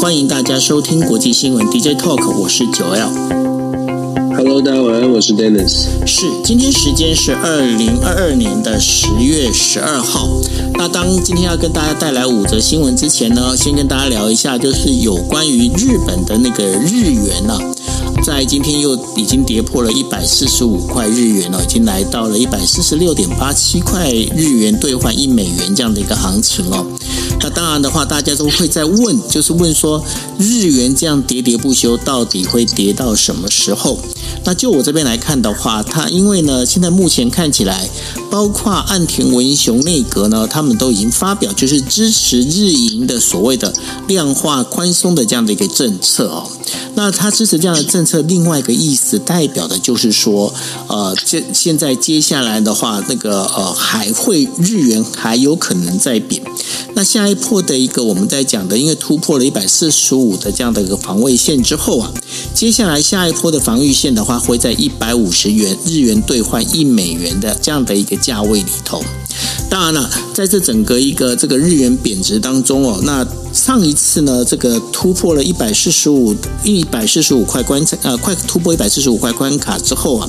欢迎大家收听国际新闻 DJ Talk，我是九 L。Hello，大家晚安，我是 Dennis。是，今天时间是二零二二年的十月十二号。那当今天要跟大家带来五则新闻之前呢，先跟大家聊一下，就是有关于日本的那个日元呢、啊。在今天又已经跌破了一百四十五块日元了，已经来到了一百四十六点八七块日元兑换一美元这样的一个行情哦。那当然的话，大家都会在问，就是问说日元这样喋喋不休，到底会跌到什么时候？那就我这边来看的话，它因为呢，现在目前看起来，包括岸田文雄内阁呢，他们都已经发表就是支持日银的所谓的量化宽松的这样的一个政策哦。那他支持这样的政策，另外一个意思代表的就是说，呃，这现在接下来的话，那个呃，还会日元还有可能再贬。那下一波的一个我们在讲的，因为突破了一百四十五的这样的一个防卫线之后啊，接下来下一波的防御线的话，会在一百五十元日元兑换一美元的这样的一个价位里头。当然了，在这整个一个这个日元贬值当中哦，那上一次呢，这个突破了一百四十五一百四十五块关呃，快突破一百四十五块关卡之后啊，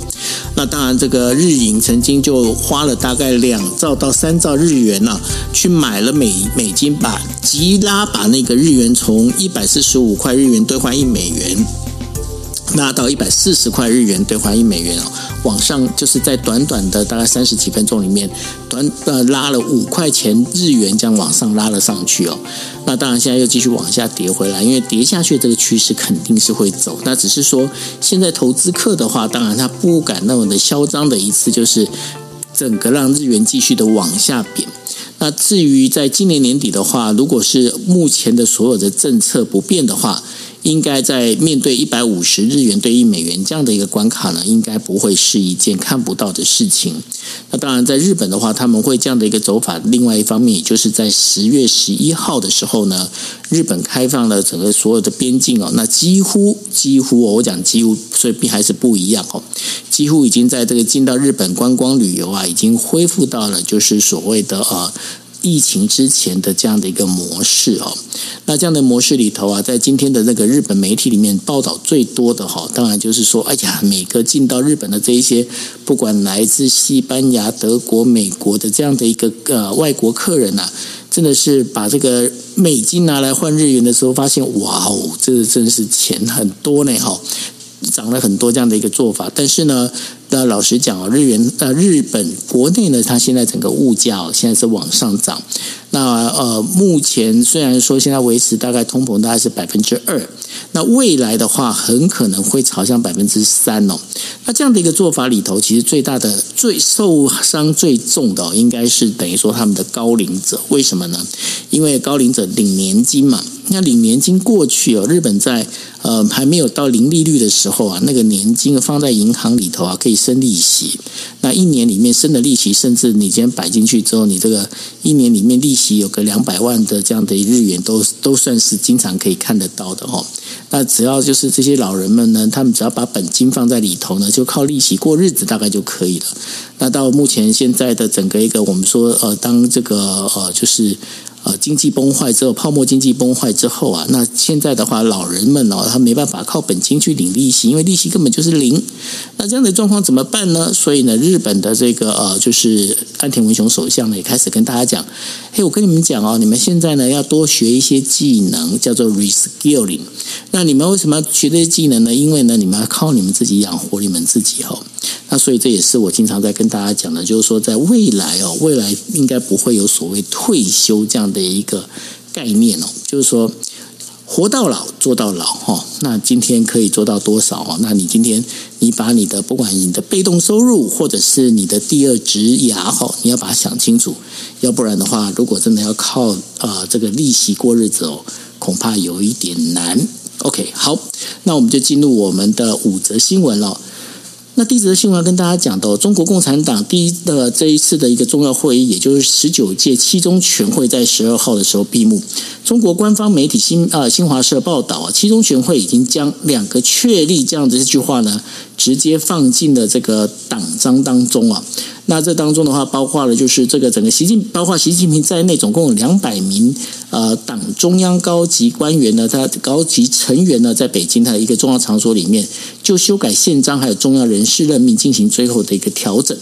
那当然这个日银曾经就花了大概两兆到三兆日元呢、去买了美美金，把急拉把那个日元从一百四十五块日元兑换一美元。拉到一百四十块日元兑换一美元哦，往上就是在短短的大概三十几分钟里面，短呃拉了五块钱日元，这样往上拉了上去哦。那当然现在又继续往下跌回来，因为跌下去这个趋势肯定是会走。那只是说现在投资客的话，当然他不敢那么的嚣张的一次，就是整个让日元继续的往下贬。那至于在今年年底的话，如果是目前的所有的政策不变的话，应该在面对一百五十日元兑一美元这样的一个关卡呢，应该不会是一件看不到的事情。那当然，在日本的话，他们会这样的一个走法。另外一方面，也就是在十月十一号的时候呢，日本开放了整个所有的边境哦，那几乎几乎我讲几乎，所以还是不一样哦，几乎已经在这个进到日本观光旅游啊，已经恢复到了就是所谓的呃。疫情之前的这样的一个模式哦，那这样的模式里头啊，在今天的那个日本媒体里面报道最多的哈，当然就是说，哎呀，每个进到日本的这一些，不管来自西班牙、德国、美国的这样的一个呃外国客人呐，真的是把这个美金拿来换日元的时候，发现哇哦，这真是钱很多呢哈。涨了很多这样的一个做法，但是呢，那老实讲啊，日元呃，日本国内呢，它现在整个物价哦，现在是往上涨。那呃，目前虽然说现在维持大概通膨大概是百分之二，那未来的话很可能会朝向百分之三哦。那这样的一个做法里头，其实最大的、最受伤最重的，应该是等于说他们的高龄者。为什么呢？因为高龄者领年金嘛。那领年金过去哦，日本在呃还没有到零利率的时候啊，那个年金放在银行里头啊，可以生利息。那一年里面生的利息，甚至你今天摆进去之后，你这个一年里面利息有个两百万的这样的日元，都都算是经常可以看得到的哦。那只要就是这些老人们呢，他们只要把本金放在里头呢，就靠利息过日子，大概就可以了。那到目前现在的整个一个，我们说呃，当这个呃，就是。呃，经济崩坏之后，泡沫经济崩坏之后啊，那现在的话，老人们哦，他没办法靠本金去领利息，因为利息根本就是零。那这样的状况怎么办呢？所以呢，日本的这个呃，就是安田文雄首相呢，也开始跟大家讲：嘿，我跟你们讲哦，你们现在呢要多学一些技能，叫做 reskilling。那你们为什么要学这些技能呢？因为呢，你们要靠你们自己养活你们自己哦。那所以这也是我经常在跟大家讲的，就是说在未来哦，未来应该不会有所谓退休这样的一个概念哦，就是说活到老做到老哈。那今天可以做到多少哦？那你今天你把你的不管你的被动收入或者是你的第二职涯哈，你要把它想清楚，要不然的话，如果真的要靠呃这个利息过日子哦，恐怕有一点难。OK，好，那我们就进入我们的五则新闻了。那第一则新闻要跟大家讲到，中国共产党第一的这一次的一个重要会议，也就是十九届七中全会，在十二号的时候闭幕。中国官方媒体新呃新华社报道啊，七中全会已经将两个确立这样的一句话呢，直接放进了这个党章当中啊。那这当中的话，包括了就是这个整个习近，包括习近平在内，总共有两百名呃党中央高级官员呢，他高级成员呢，在北京他的一个重要场所里面，就修改宪章还有重要人事任命进行最后的一个调整。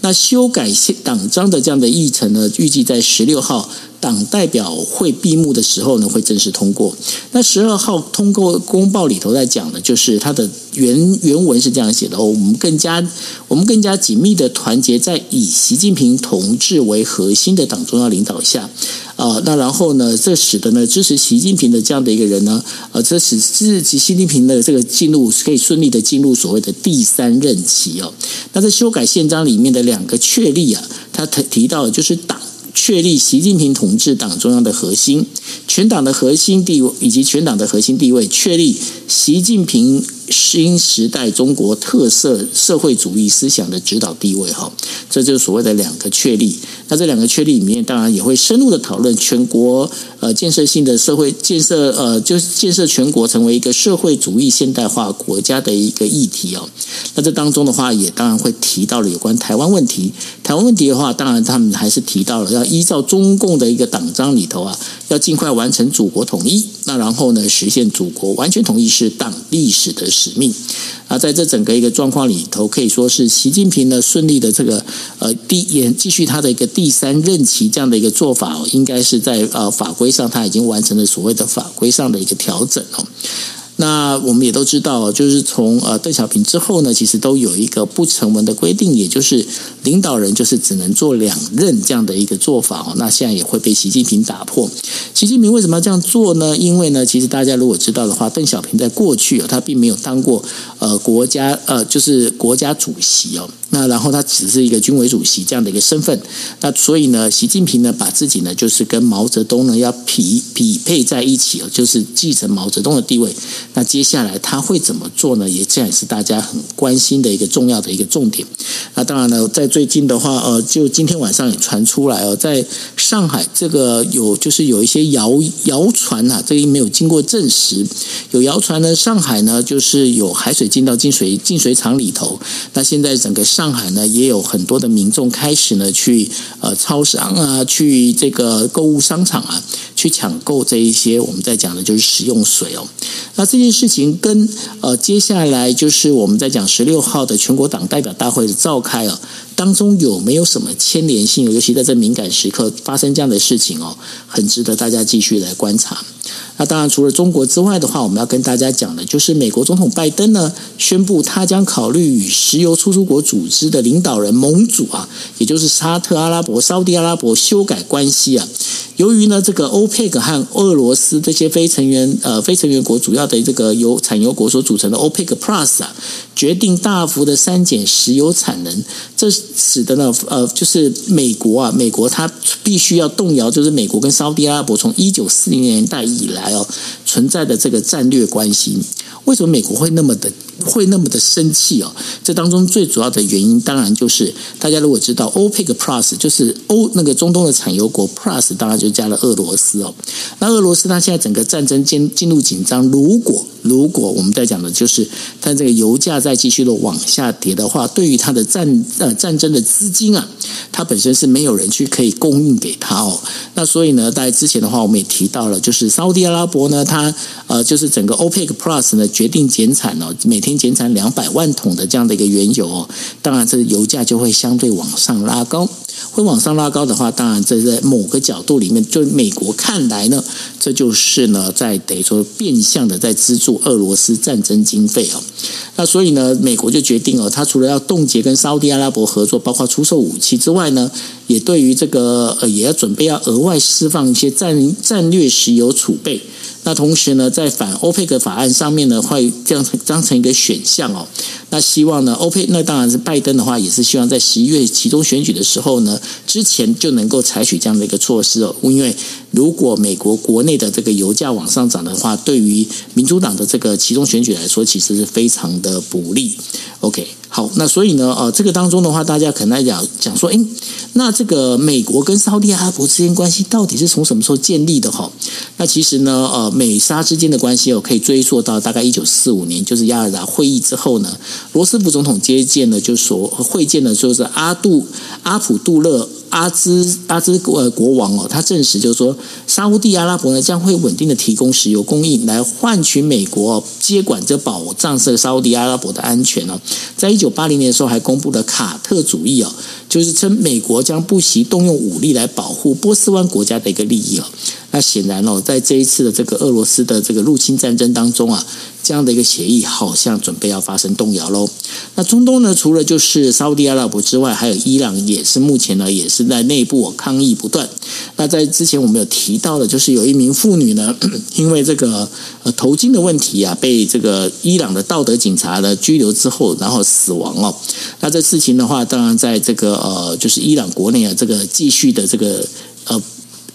那修改宪党章的这样的议程呢，预计在十六号。党代表会闭幕的时候呢，会正式通过。那十二号通过公报里头在讲的，就是他的原原文是这样写的：哦，我们更加我们更加紧密的团结在以习近平同志为核心的党中央领导下。啊、那然后呢，这使得呢支持习近平的这样的一个人呢，呃，这使支持习近平的这个进入可以顺利的进入所谓的第三任期哦。那在修改宪章里面的两个确立啊，他提提到就是党。确立习近平同志党中央的核心，全党的核心地位以及全党的核心地位，确立习近平。新时代中国特色社会主义思想的指导地位，哈，这就是所谓的两个确立。那这两个确立里面，当然也会深入的讨论全国呃建设性的社会建设，呃，就是建设全国成为一个社会主义现代化国家的一个议题哦。那这当中的话，也当然会提到了有关台湾问题。台湾问题的话，当然他们还是提到了要依照中共的一个党章里头啊，要尽快完成祖国统一。那然后呢，实现祖国完全统一是党历史的使命。啊，在这整个一个状况里头，可以说是习近平呢顺利的这个呃第也继续他的一个第三任期这样的一个做法，应该是在呃法规上他已经完成了所谓的法规上的一个调整哦。那我们也都知道，就是从呃邓小平之后呢，其实都有一个不成文的规定，也就是领导人就是只能做两任这样的一个做法哦。那现在也会被习近平打破。习近平为什么要这样做呢？因为呢，其实大家如果知道的话，邓小平在过去哦，他并没有当过呃国家呃就是国家主席哦。那然后他只是一个军委主席这样的一个身份。那所以呢，习近平呢把自己呢就是跟毛泽东呢要匹匹配在一起哦，就是继承毛泽东的地位。那接下来他会怎么做呢？也这样也是大家很关心的一个重要的一个重点。那当然呢，在最近的话，呃，就今天晚上也传出来哦，在上海这个有就是有一些谣谣传啊，这个没有经过证实，有谣传呢，上海呢就是有海水进到进水进水厂里头。那现在整个上上海呢也有很多的民众开始呢去呃超商啊，去这个购物商场啊，去抢购这一些我们在讲的就是食用水哦。那这件事情跟呃接下来就是我们在讲十六号的全国党代表大会的召开啊，当中有没有什么牵连性？尤其在这敏感时刻发生这样的事情哦，很值得大家继续来观察。那当然，除了中国之外的话，我们要跟大家讲的就是美国总统拜登呢，宣布他将考虑与石油输出国组的领导人盟主啊，也就是沙特阿拉伯、沙乌地阿拉伯修改关系啊。由于呢，这个欧佩克和俄罗斯这些非成员呃非成员国主要的这个油产油国所组成的欧佩克 Plus 啊，决定大幅的删减石油产能，这使得呢呃就是美国啊，美国它必须要动摇，就是美国跟沙乌地阿拉伯从一九四零年代以来哦存在的这个战略关系。为什么美国会那么的会那么的生气哦？这当中最主要的原因，当然就是大家如果知道 OPEC Plus 就是欧那个中东的产油国 Plus，当然就加了俄罗斯哦。那俄罗斯它现在整个战争进进入紧张，如果如果我们在讲的就是它这个油价再继续的往下跌的话，对于它的战呃战争的资金啊，它本身是没有人去可以供应给它哦。那所以呢，在之前的话，我们也提到了，就是沙乌地阿拉伯呢，它呃就是整个 OPEC Plus 呢。决定减产哦，每天减产两百万桶的这样的一个原油哦，当然这油价就会相对往上拉高，会往上拉高的话，当然这在某个角度里，就美国看来呢，这就是呢在等于说变相的在资助俄罗斯战争经费哦，那所以呢，美国就决定哦，他除了要冻结跟沙乌地阿拉伯合作，包括出售武器之外呢，也对于这个呃也要准备要额外释放一些战战略石油储备。那同时呢，在反欧佩克法案上面呢，会这样当成一个选项哦。那希望呢，欧佩那当然是拜登的话，也是希望在十一月期中选举的时候呢，之前就能够采取这样的一个措施哦。因为如果美国国内的这个油价往上涨的话，对于民主党的这个期中选举来说，其实是非常的不利。OK。好，那所以呢，呃，这个当中的话，大家可能来讲讲说，诶，那这个美国跟沙特阿拉伯之间关系到底是从什么时候建立的？哈，那其实呢，呃，美沙之间的关系哦，可以追溯到大概一九四五年，就是亚尔达会议之后呢，罗斯福总统接见了，就说会见了，就是阿杜阿卜杜勒。阿兹阿兹呃国王哦，他证实就是说，沙乌地阿拉伯呢将会稳定的提供石油供应，来换取美国接管这保障这沙乌地阿拉伯的安全哦。在一九八零年的时候，还公布了卡特主义哦，就是称美国将不惜动用武力来保护波斯湾国家的一个利益哦。那显然哦，在这一次的这个俄罗斯的这个入侵战争当中啊。这样的一个协议好像准备要发生动摇喽。那中东呢，除了就是沙乌地阿拉伯之外，还有伊朗，也是目前呢也是在内部抗议不断。那在之前我们有提到的，就是有一名妇女呢，因为这个呃头巾的问题啊，被这个伊朗的道德警察呢拘留之后，然后死亡哦。那这事情的话，当然在这个呃就是伊朗国内啊，这个继续的这个呃。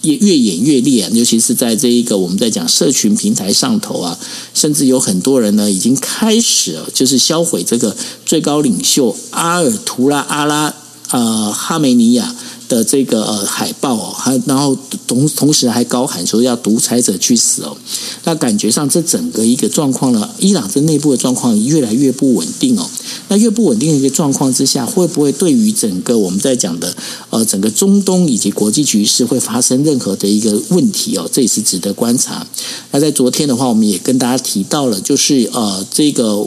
也越演越烈啊，尤其是在这一个我们在讲社群平台上头啊，甚至有很多人呢已经开始就是销毁这个最高领袖阿尔图拉阿拉呃哈梅尼亚。的这个呃海报哦，还然后同同时还高喊说要独裁者去死哦，那感觉上这整个一个状况呢，伊朗这内部的状况越来越不稳定哦。那越不稳定的一个状况之下，会不会对于整个我们在讲的呃整个中东以及国际局势会发生任何的一个问题哦？这也是值得观察。那在昨天的话，我们也跟大家提到了，就是呃这个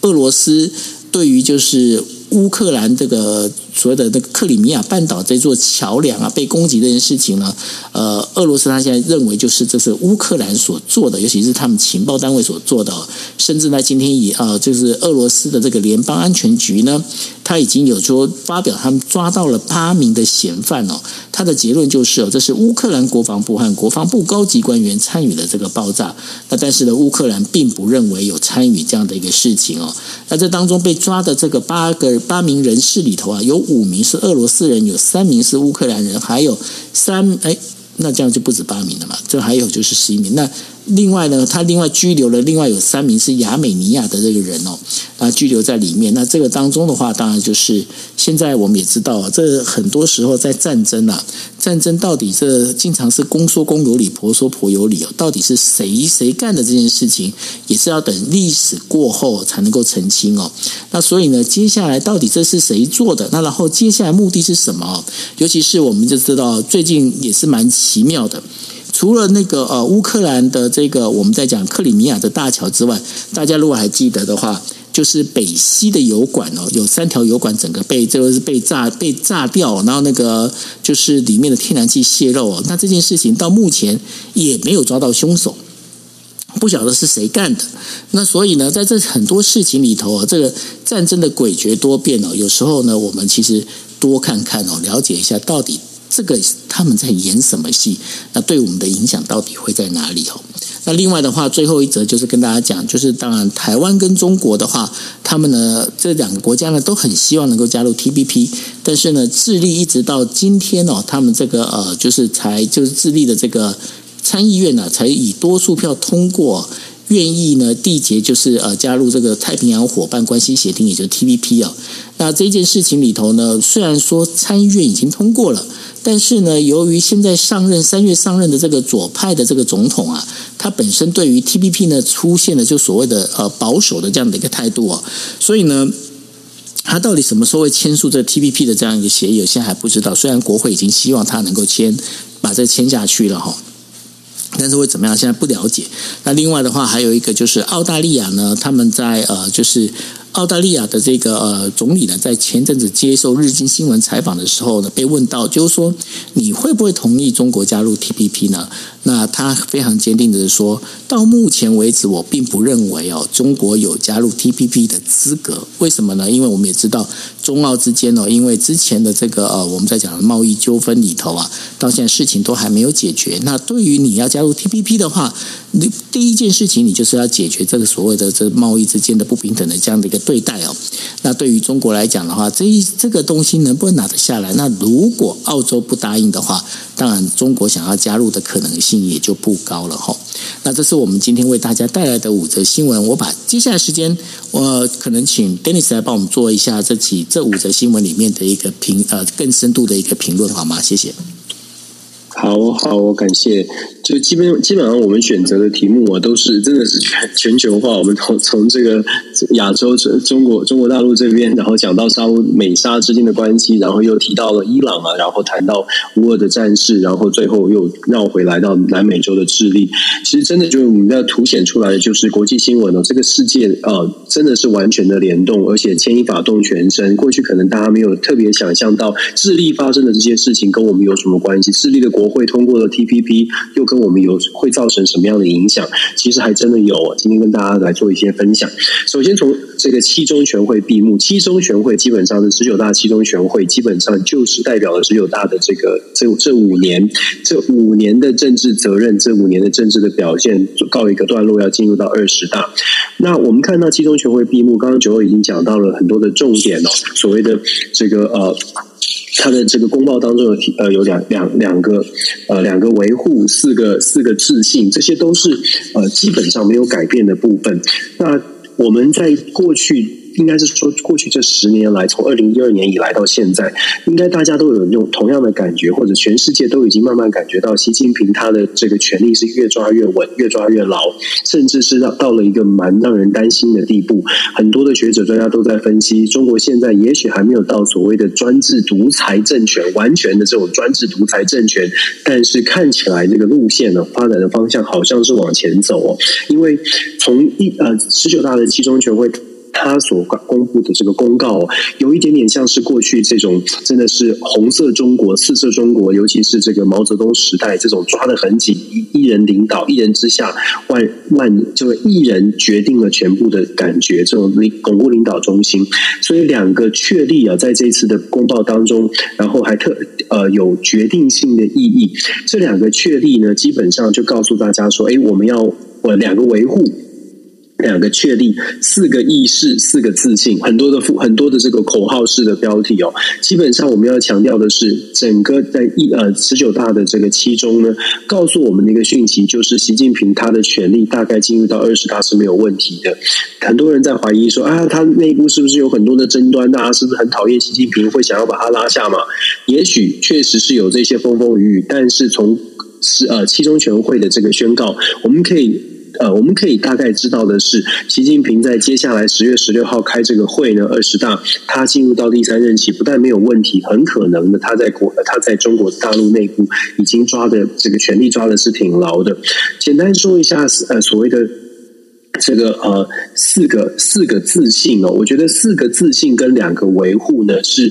俄罗斯对于就是。乌克兰这个所谓的那个克里米亚半岛这座桥梁啊被攻击这件事情呢，呃，俄罗斯他现在认为就是这是乌克兰所做的，尤其是他们情报单位所做的，甚至呢今天以啊，就是俄罗斯的这个联邦安全局呢。他已经有说发表，他们抓到了八名的嫌犯哦。他的结论就是哦，这是乌克兰国防部和国防部高级官员参与了这个爆炸。那但是呢，乌克兰并不认为有参与这样的一个事情哦。那这当中被抓的这个八个八名人士里头啊，有五名是俄罗斯人，有三名是乌克兰人，还有三哎，那这样就不止八名了嘛。这还有就是十一名那。另外呢，他另外拘留了另外有三名是亚美尼亚的这个人哦，啊，拘留在里面。那这个当中的话，当然就是现在我们也知道，这很多时候在战争啊，战争到底这经常是公说公有理，婆说婆有理哦。到底是谁谁干的这件事情，也是要等历史过后才能够澄清哦。那所以呢，接下来到底这是谁做的？那然后接下来目的是什么？尤其是我们就知道最近也是蛮奇妙的。除了那个呃乌克兰的这个我们在讲克里米亚的大桥之外，大家如果还记得的话，就是北溪的油管哦，有三条油管整个被这个是被炸被炸掉，然后那个就是里面的天然气泄漏哦。那这件事情到目前也没有抓到凶手，不晓得是谁干的。那所以呢，在这很多事情里头啊，这个战争的诡谲多变哦，有时候呢，我们其实多看看哦，了解一下到底。这个他们在演什么戏？那对我们的影响到底会在哪里哦？那另外的话，最后一则就是跟大家讲，就是当然台湾跟中国的话，他们呢这两个国家呢都很希望能够加入 TBP，但是呢智利一直到今天哦，他们这个呃就是才就是智利的这个参议院呢才以多数票通过。愿意呢缔结就是呃加入这个太平洋伙伴关系协定，也就是 TPP 啊。那这件事情里头呢，虽然说参议院已经通过了，但是呢，由于现在上任三月上任的这个左派的这个总统啊，他本身对于 TPP 呢出现了就所谓的呃保守的这样的一个态度啊，所以呢，他到底什么时候会签署这 TPP 的这样一个协议，现在还不知道。虽然国会已经希望他能够签，把这签下去了哈。但是会怎么样？现在不了解。那另外的话，还有一个就是澳大利亚呢，他们在呃，就是澳大利亚的这个呃总理呢，在前阵子接受日经新闻采访的时候呢，被问到就是说，你会不会同意中国加入 TPP 呢？那他非常坚定的说，到目前为止，我并不认为哦，中国有加入 TPP 的资格。为什么呢？因为我们也知道，中澳之间哦，因为之前的这个呃，我们在讲的贸易纠纷里头啊，到现在事情都还没有解决。那对于你要加入 TPP 的话，你第一件事情，你就是要解决这个所谓的这贸易之间的不平等的这样的一个对待哦。那对于中国来讲的话，这一这个东西能不能拿得下来？那如果澳洲不答应的话，当然中国想要加入的可能性也就不高了哈。那这是我们今天为大家带来的五则新闻。我把接下来时间，我可能请 Dennis 来帮我们做一下这几这五则新闻里面的一个评呃更深度的一个评论，好吗？谢谢。好好，我感谢。就基本基本上，我们选择的题目啊，都是真的是全全球化。我们从从这个亚洲这、中国、中国大陆这边，然后讲到沙乌美沙之间的关系，然后又提到了伊朗啊，然后谈到乌俄的战事，然后最后又绕回来到南美洲的智利。其实真的就是我们要凸显出来的，就是国际新闻哦，这个世界啊，真的是完全的联动，而且牵一发动全身。过去可能大家没有特别想象到智利发生的这些事情跟我们有什么关系。智利的国会通过了 TPP，又跟我们有会造成什么样的影响？其实还真的有。今天跟大家来做一些分享。首先从这个七中全会闭幕，七中全会基本上是十九大七中全会，基本上就是代表了十九大的这个这这五年这五年的政治责任，这五年的政治的表现告一个段落，要进入到二十大。那我们看到七中全会闭幕，刚刚九欧已经讲到了很多的重点哦，所谓的这个呃。他的这个公报当中有提呃有两两两个呃两个维护四个四个自信，这些都是呃基本上没有改变的部分。那我们在过去。应该是说，过去这十年来，从二零一二年以来到现在，应该大家都有用同样的感觉，或者全世界都已经慢慢感觉到，习近平他的这个权力是越抓越稳，越抓越牢，甚至是到到了一个蛮让人担心的地步。很多的学者专家都在分析，中国现在也许还没有到所谓的专制独裁政权，完全的这种专制独裁政权，但是看起来这个路线呢，发展的方向好像是往前走哦。因为从一呃十九大的七中全会。他所公布的这个公告，有一点点像是过去这种真的是红色中国、四色中国，尤其是这个毛泽东时代这种抓得很紧，一一人领导，一人之下，万万就是一人决定了全部的感觉，这种领巩固领导中心。所以两个确立啊，在这次的公报当中，然后还特呃有决定性的意义。这两个确立呢，基本上就告诉大家说，哎，我们要我两个维护。两个确立，四个意识，四个自信，很多的很多的这个口号式的标题哦。基本上我们要强调的是，整个在一呃十九大的这个七中呢，告诉我们的一个讯息，就是习近平他的权力大概进入到二十大是没有问题的。很多人在怀疑说啊，他内部是不是有很多的争端？大家是不是很讨厌习近平，会想要把他拉下马？也许确实是有这些风风雨雨，但是从是呃七中全会的这个宣告，我们可以。呃，我们可以大概知道的是，习近平在接下来十月十六号开这个会呢，二十大，他进入到第三任期，不但没有问题，很可能的，他在国，他在中国大陆内部已经抓的这个权力抓的是挺牢的。简单说一下，呃，所谓的这个呃四个四个自信哦，我觉得四个自信跟两个维护呢是。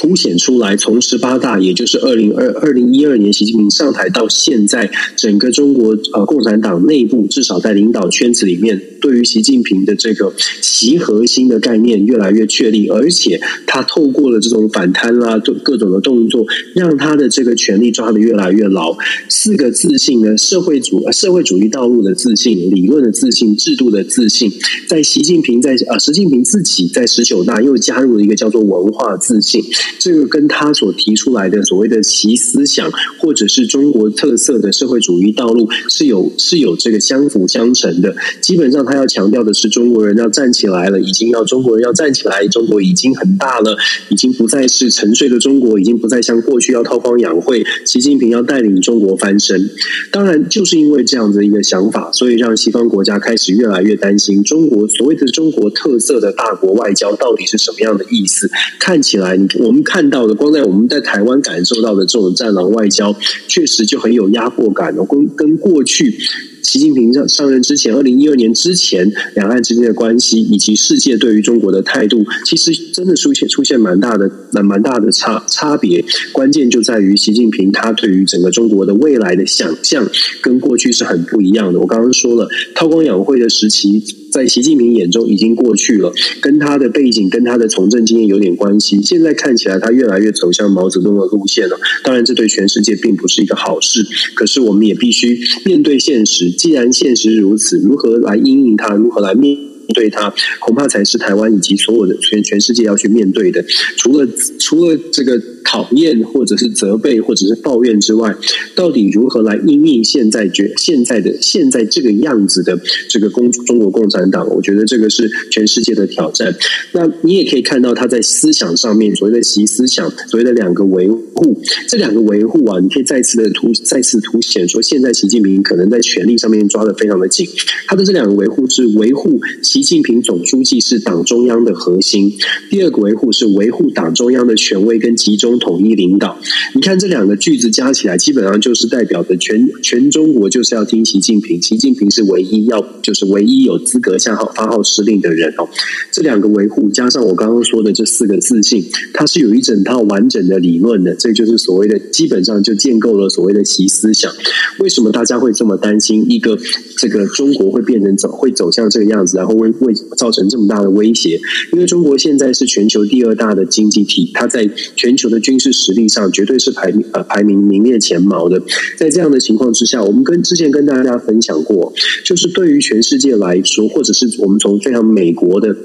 凸显出来，从十八大，也就是二零二二零一二年习近平上台到现在，整个中国呃共产党内部，至少在领导圈子里面，对于习近平的这个习核心的概念越来越确立，而且他透过了这种反贪啦，各种的动作，让他的这个权力抓得越来越牢。四个自信呢，社会主社会主义道路的自信、理论的自信、制度的自信，在习近平在呃习近平自己在十九大又加入了一个叫做文化自信。这个跟他所提出来的所谓的习思想，或者是中国特色的社会主义道路是有是有这个相辅相成的。基本上，他要强调的是中国人要站起来了，已经要中国人要站起来，中国已经很大了，已经不再是沉睡的中国，已经不再像过去要韬光养晦。习近平要带领中国翻身。当然，就是因为这样的一个想法，所以让西方国家开始越来越担心中国所谓的中国特色的大国外交到底是什么样的意思。看起来，我们。看到的，光在我们在台湾感受到的这种战狼外交，确实就很有压迫感哦。跟跟过去习近平上上任之前，二零一二年之前，两岸之间的关系以及世界对于中国的态度，其实真的出现出现蛮大的蛮蛮大的差差别。关键就在于习近平他对于整个中国的未来的想象，跟过去是很不一样的。我刚刚说了，韬光养晦的时期。在习近平眼中已经过去了，跟他的背景、跟他的从政经验有点关系。现在看起来，他越来越走向毛泽东的路线了。当然，这对全世界并不是一个好事。可是，我们也必须面对现实。既然现实如此，如何来因应他？如何来面对他？恐怕才是台湾以及所有的全全世界要去面对的。除了除了这个。讨厌或者是责备或者是抱怨之外，到底如何来应应现在觉现在的现在这个样子的这个共中国共产党？我觉得这个是全世界的挑战。那你也可以看到他在思想上面所谓的习思想，所谓的两个维护，这两个维护啊，你可以再次的凸再次凸显说，现在习近平可能在权力上面抓的非常的紧。他的这两个维护是维护习近平总书记是党中央的核心，第二个维护是维护党中央的权威跟集中统一领导。你看这两个句子加起来，基本上就是代表的全全中国就是要听习近平，习近平是唯一要就是唯一有资格下号发号施令的人哦。这两个维护加上我刚刚说的这四个自信，它是有一整套完整的理论的。这就是所谓的基本上就建构了所谓的习思想。为什么大家会这么担心一个这个中国会变成走会走向这个样子，然后会会造成这么大的威胁？因为中国现在是全球第二大的经济体，它在全球的军事实力上绝对是排名呃排名名列前茅的。在这样的情况之下，我们跟之前跟大家分享过，就是对于全世界来说，或者是我们从非常美国的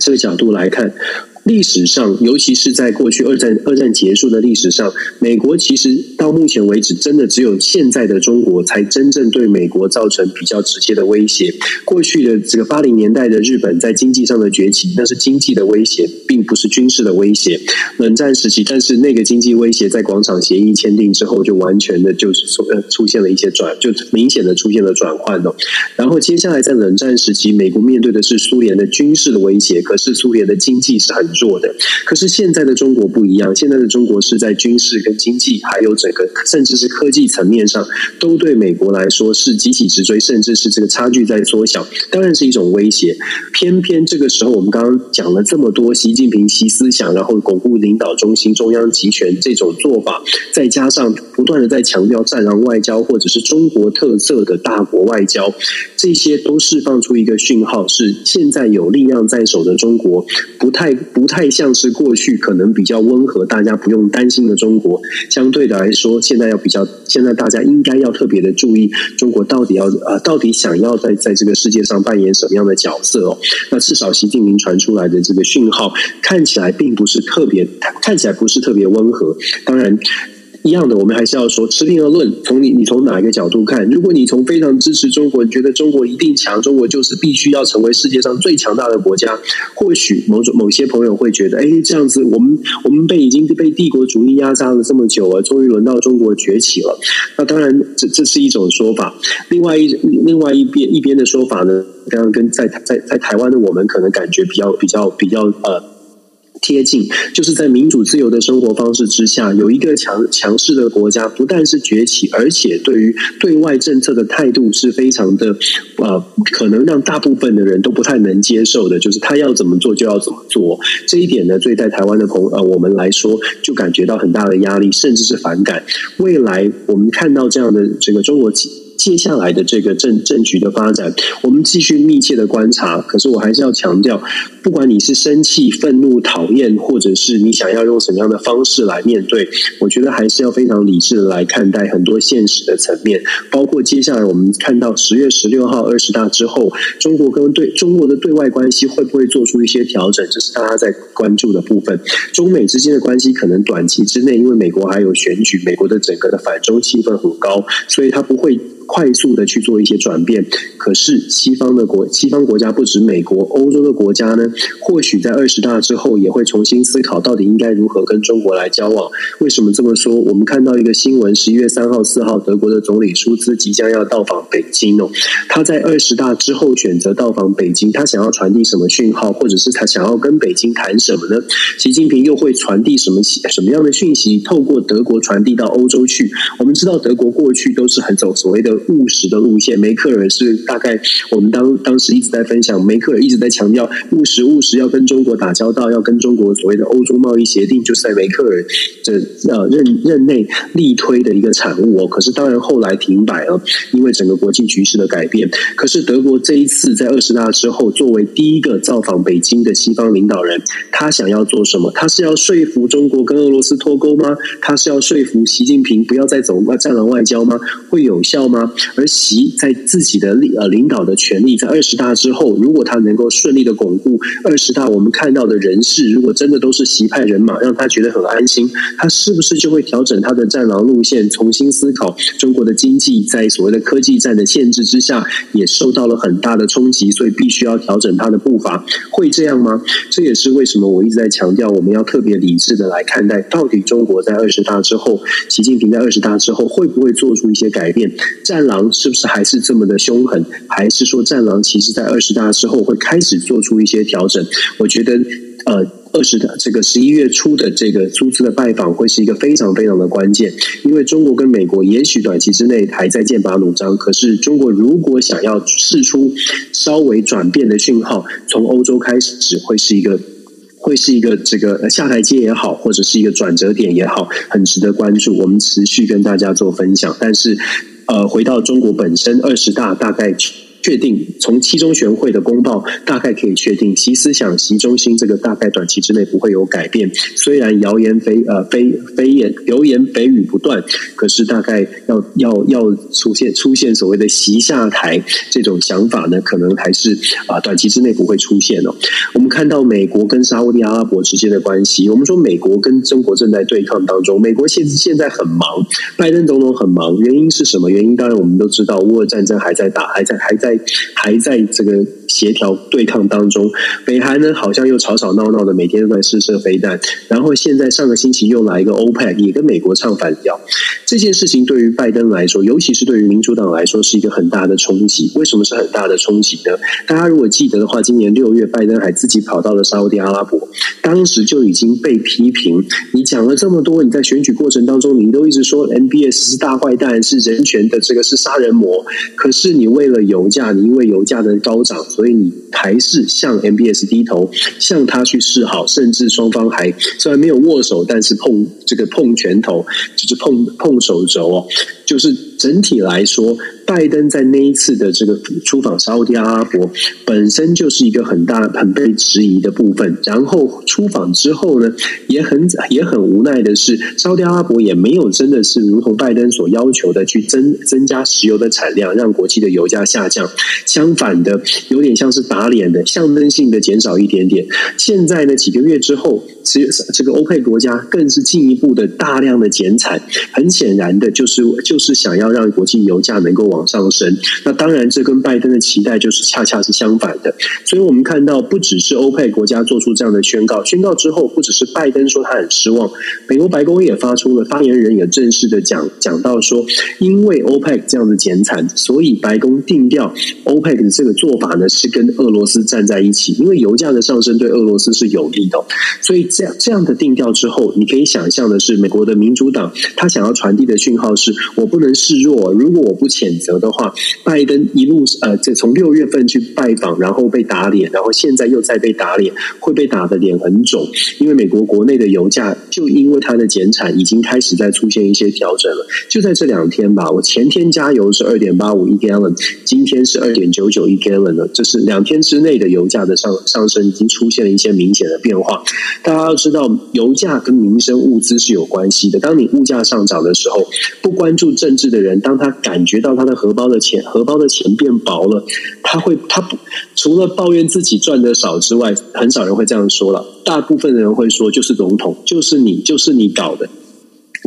这个角度来看。历史上，尤其是在过去二战二战结束的历史上，美国其实到目前为止，真的只有现在的中国才真正对美国造成比较直接的威胁。过去的这个八零年代的日本在经济上的崛起，那是经济的威胁，并不是军事的威胁。冷战时期，但是那个经济威胁在广场协议签订之后，就完全的就是出出现了一些转，就明显的出现了转换了。然后接下来在冷战时期，美国面对的是苏联的军事的威胁，可是苏联的经济是很弱的，可是现在的中国不一样。现在的中国是在军事跟经济，还有整个甚至是科技层面上，都对美国来说是集体直追，甚至是这个差距在缩小，当然是一种威胁。偏偏这个时候，我们刚刚讲了这么多，习近平习思想，然后巩固领导中心、中央集权这种做法，再加上不断的在强调战狼外交或者是中国特色的大国外交，这些都释放出一个讯号，是现在有力量在手的中国不太不。不太像是过去可能比较温和，大家不用担心的中国。相对的来说，现在要比较，现在大家应该要特别的注意，中国到底要啊，到底想要在在这个世界上扮演什么样的角色哦？那至少习近平传出来的这个讯号，看起来并不是特别，看起来不是特别温和。当然。一样的，我们还是要说，持平而论。从你，你从哪一个角度看？如果你从非常支持中国，你觉得中国一定强，中国就是必须要成为世界上最强大的国家。或许某种某些朋友会觉得，哎，这样子，我们我们被已经被帝国主义压榨了这么久了，终于轮到中国崛起了。那当然，这这是一种说法。另外一另外一边一边的说法呢，刚刚跟在在在台湾的我们可能感觉比较比较比较呃。贴近，就是在民主自由的生活方式之下，有一个强强势的国家，不但是崛起，而且对于对外政策的态度是非常的，呃，可能让大部分的人都不太能接受的，就是他要怎么做就要怎么做。这一点呢，对在台湾的朋友呃我们来说，就感觉到很大的压力，甚至是反感。未来我们看到这样的这个中国。接下来的这个政政局的发展，我们继续密切的观察。可是我还是要强调，不管你是生气、愤怒、讨厌，或者是你想要用什么样的方式来面对，我觉得还是要非常理智的来看待很多现实的层面。包括接下来我们看到十月十六号二十大之后，中国跟对中国的对外关系会不会做出一些调整，这是大家在关注的部分。中美之间的关系可能短期之内，因为美国还有选举，美国的整个的反中气氛很高，所以它不会。快速的去做一些转变，可是西方的国西方国家不止美国，欧洲的国家呢，或许在二十大之后也会重新思考到底应该如何跟中国来交往。为什么这么说？我们看到一个新闻，十一月三号、四号，德国的总理舒兹即将要到访北京哦。他在二十大之后选择到访北京，他想要传递什么讯号，或者是他想要跟北京谈什么呢？习近平又会传递什么什么样的讯息，透过德国传递到欧洲去？我们知道德国过去都是很走所谓的。务实的路线，梅克尔是大概我们当当时一直在分享，梅克尔一直在强调务实务实，要跟中国打交道，要跟中国所谓的欧洲贸易协定，就是在梅克尔这呃任任内力推的一个产物哦。可是当然后来停摆了，因为整个国际局势的改变。可是德国这一次在二十大之后，作为第一个造访北京的西方领导人，他想要做什么？他是要说服中国跟俄罗斯脱钩吗？他是要说服习近平不要再走外战狼外交吗？会有效吗？而习在自己的立呃领导的权力，在二十大之后，如果他能够顺利的巩固二十大，我们看到的人事，如果真的都是习派人马，让他觉得很安心，他是不是就会调整他的战狼路线，重新思考中国的经济在所谓的科技战的限制之下，也受到了很大的冲击，所以必须要调整他的步伐，会这样吗？这也是为什么我一直在强调，我们要特别理智的来看待，到底中国在二十大之后，习近平在二十大之后会不会做出一些改变？战狼是不是还是这么的凶狠？还是说战狼其实在二十大之后会开始做出一些调整？我觉得，呃。二十的这个十一月初的这个苏兹的拜访会是一个非常非常的关键，因为中国跟美国也许短期之内还在剑拔弩张，可是中国如果想要试出稍微转变的讯号，从欧洲开始只会是一个会是一个这个下台阶也好，或者是一个转折点也好，很值得关注。我们持续跟大家做分享，但是呃，回到中国本身，二十大大概。确定从七中全会的公报大概可以确定，习思想、习中心这个大概短期之内不会有改变。虽然谣言蜚呃蜚蜚言流言蜚语不断，可是大概要要要出现出现所谓的习下台这种想法呢，可能还是啊短期之内不会出现哦。我们看到美国跟沙乌地阿拉伯之间的关系，我们说美国跟中国正在对抗当中，美国现现在很忙，拜登总统很忙，原因是什么？原因当然我们都知道，乌俄战争还在打，还在还在。还在这个协调对抗当中，北韩呢好像又吵吵闹闹的，每天都在试射飞弹，然后现在上个星期又来一个欧佩克，也跟美国唱反调。这件事情对于拜登来说，尤其是对于民主党来说，是一个很大的冲击。为什么是很大的冲击呢？大家如果记得的话，今年六月，拜登还自己跑到了沙乌地阿拉伯，当时就已经被批评。你讲了这么多，你在选举过程当中，你都一直说 N B S 是大坏蛋，是人权的这个是杀人魔。可是你为了油价，你因为油价的高涨，所所以你还是向 MBS 低头，向他去示好，甚至双方还虽然没有握手，但是碰这个碰拳头，就是碰碰手肘哦，就是整体来说。拜登在那一次的这个出访沙乌地阿拉伯，本身就是一个很大很被质疑的部分。然后出访之后呢，也很也很无奈的是，沙乌地阿拉伯也没有真的是如同拜登所要求的去增增加石油的产量，让国际的油价下降。相反的，有点像是打脸的，象征性的减少一点点。现在呢，几个月之后，这这个欧佩国家更是进一步的大量的减产。很显然的，就是就是想要让国际油价能够。往上升，那当然这跟拜登的期待就是恰恰是相反的。所以我们看到，不只是欧佩国家做出这样的宣告，宣告之后，不只是拜登说他很失望，美国白宫也发出了发言人也正式的讲讲到说，因为欧佩这样的减产，所以白宫定调欧佩的这个做法呢是跟俄罗斯站在一起，因为油价的上升对俄罗斯是有利的，所以这样这样的定调之后，你可以想象的是，美国的民主党他想要传递的讯号是我不能示弱，如果我不谴。责的话，拜登一路呃，这从六月份去拜访，然后被打脸，然后现在又再被打脸，会被打的脸很肿。因为美国国内的油价就因为它的减产，已经开始在出现一些调整了。就在这两天吧，我前天加油是二点八五一 gallon，今天是二点九九一 gallon 了。这是两天之内的油价的上上升，已经出现了一些明显的变化。大家要知道，油价跟民生物资是有关系的。当你物价上涨的时候，不关注政治的人，当他感觉到他的荷包的钱，荷包的钱变薄了，他会，他不除了抱怨自己赚的少之外，很少人会这样说了。大部分的人会说，就是总统，就是你，就是你搞的，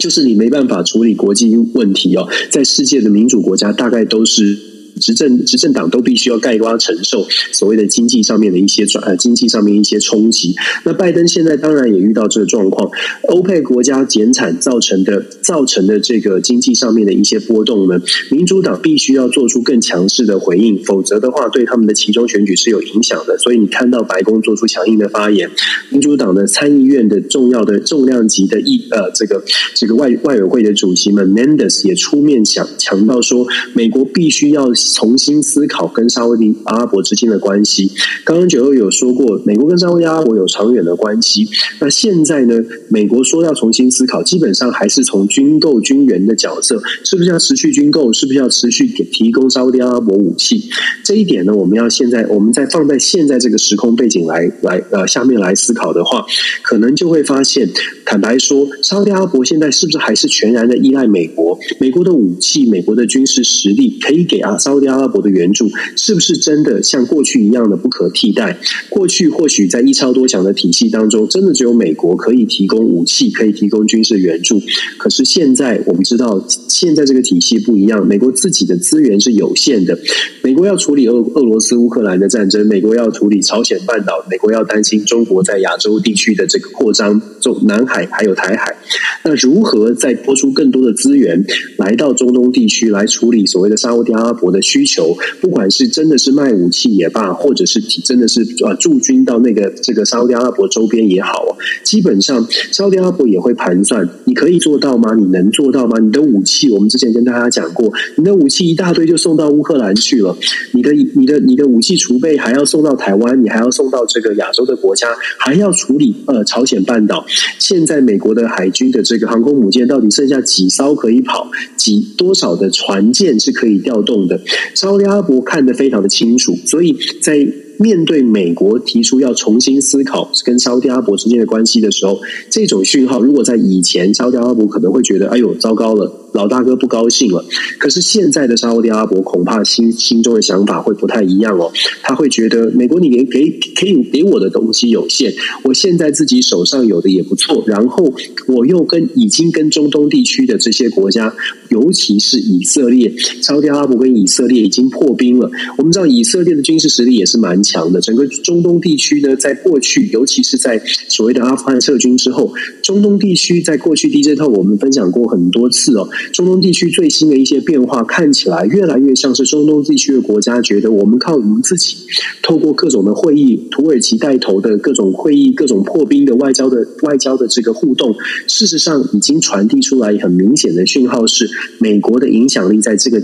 就是你没办法处理国际问题哦。在世界的民主国家，大概都是。执政执政党都必须要盖瓜承受所谓的经济上面的一些转呃经济上面一些冲击。那拜登现在当然也遇到这个状况，欧佩国家减产造成的造成的这个经济上面的一些波动呢，民主党必须要做出更强势的回应，否则的话对他们的其中选举是有影响的。所以你看到白宫做出强硬的发言，民主党的参议院的重要的重量级的议呃这个这个外外委会的主席们 Menendez 也出面强强调说，美国必须要。重新思考跟沙乌地阿拉伯之间的关系。刚刚九又有说过，美国跟沙乌地阿拉伯有长远的关系。那现在呢？美国说要重新思考，基本上还是从军购军援的角色，是不是要持续军购？是不是要持续给提供沙乌地阿拉伯武器？这一点呢，我们要现在我们再放在现在这个时空背景来来呃下面来思考的话，可能就会发现，坦白说，沙乌地阿拉伯现在是不是还是全然的依赖美国？美国的武器、美国的军事实力可以给啊沙乌地阿拉伯的援助是不是真的像过去一样的不可替代？过去或许在一超多强的体系当中，真的只有美国可以提供武器，可以提供军事援助。可是现在我们知道，现在这个体系不一样，美国自己的资源是有限的。美国要处理俄俄罗斯乌克兰的战争，美国要处理朝鲜半岛，美国要担心中国在亚洲地区的这个扩张，中南海还有台海。那如何再拨出更多的资源来到中东地区来处理所谓的沙乌地阿拉伯的需求？不管是真的是卖武器也罢，或者是真的是呃驻军到那个这个沙乌地阿拉伯周边也好啊，基本上沙乌地阿拉伯也会盘算：你可以做到吗？你能做到吗？你的武器，我们之前跟大家讲过，你的武器一大堆就送到乌克兰去了，你的你的你的武器储备还要送到台湾，你还要送到这个亚洲的国家，还要处理呃朝鲜半岛。现在美国的海军的这个航空母舰到底剩下几艘可以跑？几多少的船舰是可以调动的？沙乌地阿伯看得非常的清楚，所以在。面对美国提出要重新思考跟沙乌地阿伯之间的关系的时候，这种讯号如果在以前，沙乌地阿伯可能会觉得：“哎呦，糟糕了，老大哥不高兴了。”可是现在的沙乌地阿拉伯恐怕心心中的想法会不太一样哦。他会觉得，美国你给给可以给我的东西有限，我现在自己手上有的也不错，然后我又跟已经跟中东地区的这些国家，尤其是以色列，沙乌地阿拉伯跟以色列已经破冰了。我们知道以色列的军事实力也是蛮强的，整个中东地区呢，在过去，尤其是在所谓的阿富汗撤军之后，中东地区在过去 DJ Talk 我们分享过很多次哦。中东地区最新的一些变化，看起来越来越像是中东地区的国家觉得，我们靠我们自己，透过各种的会议，土耳其带头的各种会议，各种破冰的外交的外交的这个互动，事实上已经传递出来很明显的讯号，是美国的影响力在这个。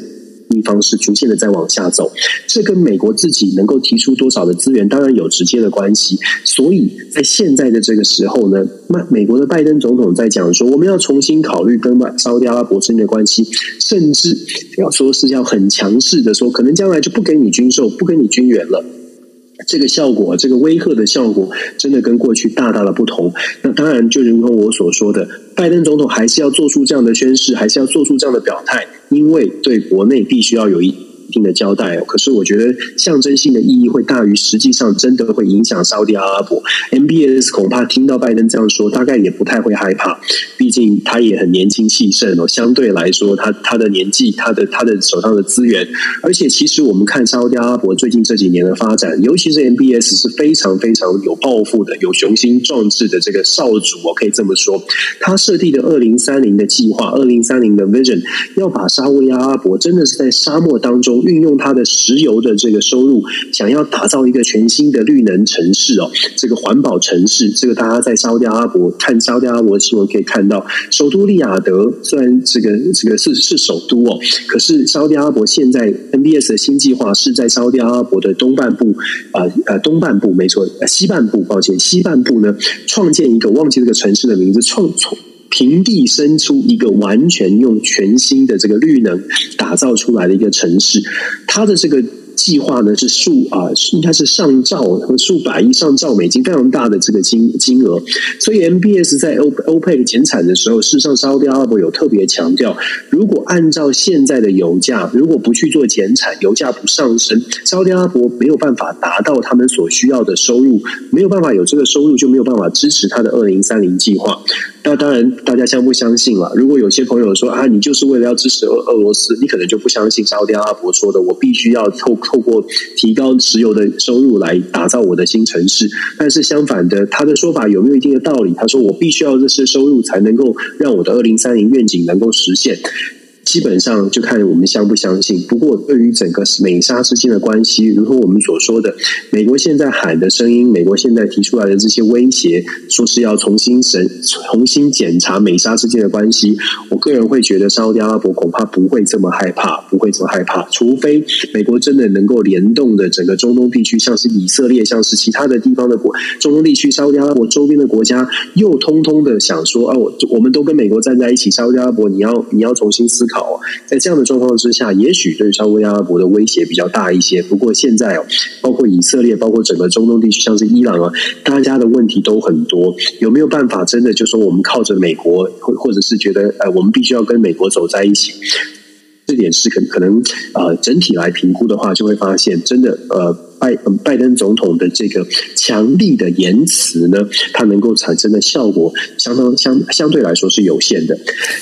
地方是逐渐的在往下走，这跟美国自己能够提出多少的资源，当然有直接的关系。所以在现在的这个时候呢，那美国的拜登总统在讲说，我们要重新考虑跟沙特阿拉伯之间的关系，甚至要说是要很强势的说，可能将来就不给你军售，不给你军援了。这个效果，这个威吓的效果，真的跟过去大大的不同。那当然，就如同我所说的，拜登总统还是要做出这样的宣誓，还是要做出这样的表态，因为对国内必须要有一。定的交代哦，可是我觉得象征性的意义会大于实际上真的会影响沙乌地阿拉伯。MBS 恐怕听到拜登这样说，大概也不太会害怕，毕竟他也很年轻气盛哦。相对来说，他他的年纪，他的他的手上的资源，而且其实我们看沙乌地阿拉伯最近这几年的发展，尤其是 MBS 是非常非常有抱负的、有雄心壮志的这个少主哦，可以这么说。他设定的二零三零的计划，二零三零的 Vision，要把沙乌地阿拉伯真的是在沙漠当中。运用它的石油的这个收入，想要打造一个全新的绿能城市哦，这个环保城市，这个大家在沙乌地阿拉伯看沙乌地阿拉伯新闻可以看到，首都利雅得虽然这个这个是是首都哦，可是沙乌地阿拉伯现在 NBS 的新计划是在沙乌地阿拉伯的东半部啊呃东半部没错，西半部抱歉，西半部呢创建一个忘记这个城市的名字创创。平地生出一个完全用全新的这个绿能打造出来的一个城市，它的这个。计划呢是数啊，应该是上兆和数百亿上兆美金，非常大的这个金金额。所以 MBS 在欧欧佩减产的时候，事实上沙乌地阿拉伯有特别强调，如果按照现在的油价，如果不去做减产，油价不上升，沙乌地阿拉伯没有办法达到他们所需要的收入，没有办法有这个收入，就没有办法支持他的二零三零计划。那当然，大家相不相信了？如果有些朋友说啊，你就是为了要支持俄罗斯，你可能就不相信沙乌地阿拉伯说的，我必须要透。透过提高石油的收入来打造我的新城市，但是相反的，他的说法有没有一定的道理？他说：“我必须要这些收入才能够让我的二零三零愿景能够实现。”基本上就看我们相不相信。不过，对于整个美沙之间的关系，如同我们所说的，美国现在喊的声音，美国现在提出来的这些威胁，说是要重新审、重新检查美沙之间的关系。我个人会觉得，沙乌地阿拉伯恐怕不会这么害怕，不会这么害怕。除非美国真的能够联动的整个中东地区，像是以色列，像是其他的地方的国，中东地区沙乌地阿拉伯周边的国家，又通通的想说：“啊，我我们都跟美国站在一起，沙乌地阿拉伯，你要你要重新思考。”好，在这样的状况之下，也许对沙特阿拉伯的威胁比较大一些。不过现在哦，包括以色列，包括整个中东地区，像是伊朗啊，大家的问题都很多。有没有办法真的就说我们靠着美国，或或者是觉得呃，我们必须要跟美国走在一起？这点是可可能呃整体来评估的话，就会发现真的呃。拜拜登总统的这个强力的言辞呢，它能够产生的效果相当相相对来说是有限的。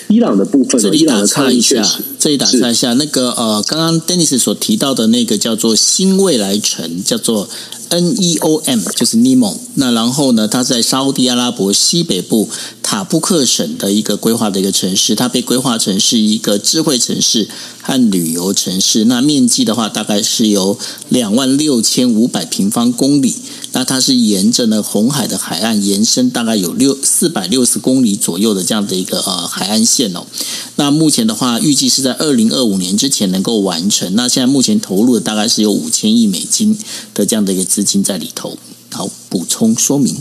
伊朗的部分，这里打岔一下，这里打岔一下，那个呃，刚刚 Dennis 所提到的那个叫做新未来城，叫做 NEOM，就是 NEOM。那然后呢，它在沙乌地阿拉伯西北部塔布克省的一个规划的一个城市，它被规划成是一个智慧城市和旅游城市。那面积的话，大概是有两万六。千五百平方公里，那它是沿着呢红海的海岸延伸，大概有六四百六十公里左右的这样的一个呃海岸线哦。那目前的话，预计是在二零二五年之前能够完成。那现在目前投入的大概是有五千亿美金的这样的一个资金在里头。好，补充说明。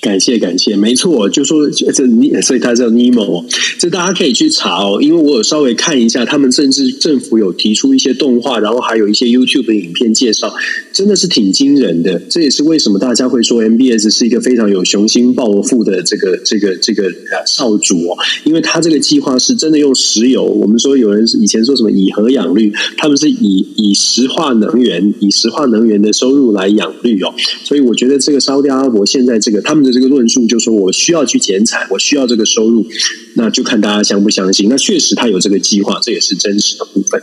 感谢感谢，没错，就说这尼，所以他叫 NEOM，这大家可以去查哦。因为我有稍微看一下，他们甚至政府有提出一些动画，然后还有一些 YouTube 的影片介绍，真的是挺惊人的。这也是为什么大家会说 MBS 是一个非常有雄心抱负的这个这个这个少主哦。因为他这个计划是真的用石油，我们说有人以前说什么以核养绿，他们是以以石化能源以石化能源的收入来养绿哦。所以我觉得这个沙乌地阿拉伯现在这个他们这个论述就是说，我需要去减产，我需要这个收入，那就看大家相不相信。那确实他有这个计划，这也是真实的部分。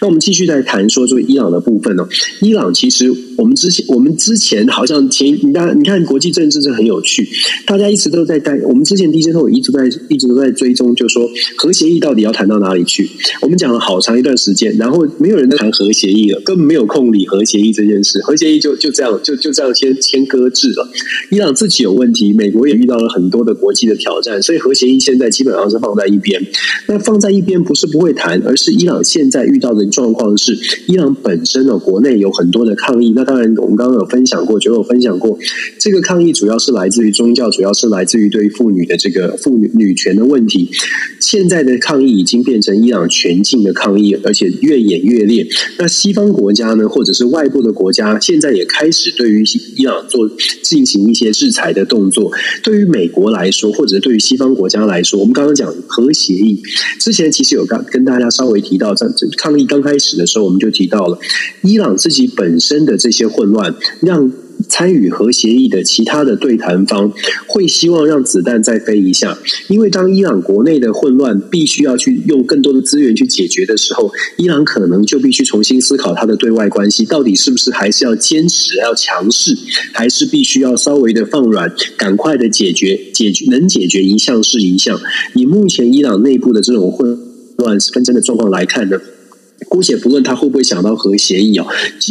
那我们继续再谈说说伊朗的部分呢？伊朗其实我们之前我们之前好像前你看你看国际政治是很有趣，大家一直都在担。我们之前 DJ 都一直在一直都在追踪，就说核协议到底要谈到哪里去？我们讲了好长一段时间，然后没有人在谈核协议了，根本没有空理核协议这件事，核协议就就这样就就这样先先搁置了。伊朗自己有问问题，美国也遇到了很多的国际的挑战，所以核协议现在基本上是放在一边。那放在一边不是不会谈，而是伊朗现在遇到的状况是，伊朗本身呢国内有很多的抗议。那当然，我们刚刚有分享过，就有分享过，这个抗议主要是来自于宗教，主要是来自于对于妇女的这个妇女女权的问题。现在的抗议已经变成伊朗全境的抗议，而且越演越烈。那西方国家呢，或者是外部的国家，现在也开始对于伊朗做进行一些制裁的动作。对于美国来说，或者对于西方国家来说，我们刚刚讲核协议之前，其实有刚跟大家稍微提到，在抗议刚开始的时候，我们就提到了伊朗自己本身的这些混乱，让。参与核协议的其他的对谈方会希望让子弹再飞一下，因为当伊朗国内的混乱必须要去用更多的资源去解决的时候，伊朗可能就必须重新思考它的对外关系，到底是不是还是要坚持要强势，还是必须要稍微的放软，赶快的解决解决能解决一项是一项。以目前伊朗内部的这种混乱纷争的状况来看呢？姑且不论他会不会想到核协议啊，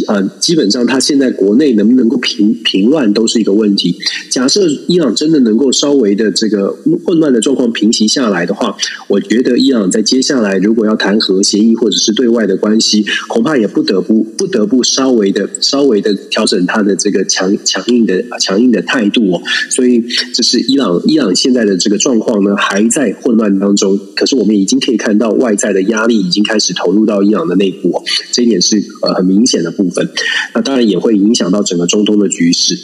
呃，基本上他现在国内能不能够平平乱都是一个问题。假设伊朗真的能够稍微的这个混乱的状况平息下来的话，我觉得伊朗在接下来如果要谈核协议或者是对外的关系，恐怕也不得不不得不稍微的稍微的调整他的这个强强硬的强硬的态度哦。所以这是伊朗伊朗现在的这个状况呢，还在混乱当中。可是我们已经可以看到外在的压力已经开始投入到伊朗的内部，这一点是呃很明显的部分。那当然也会影响到整个中东的局势。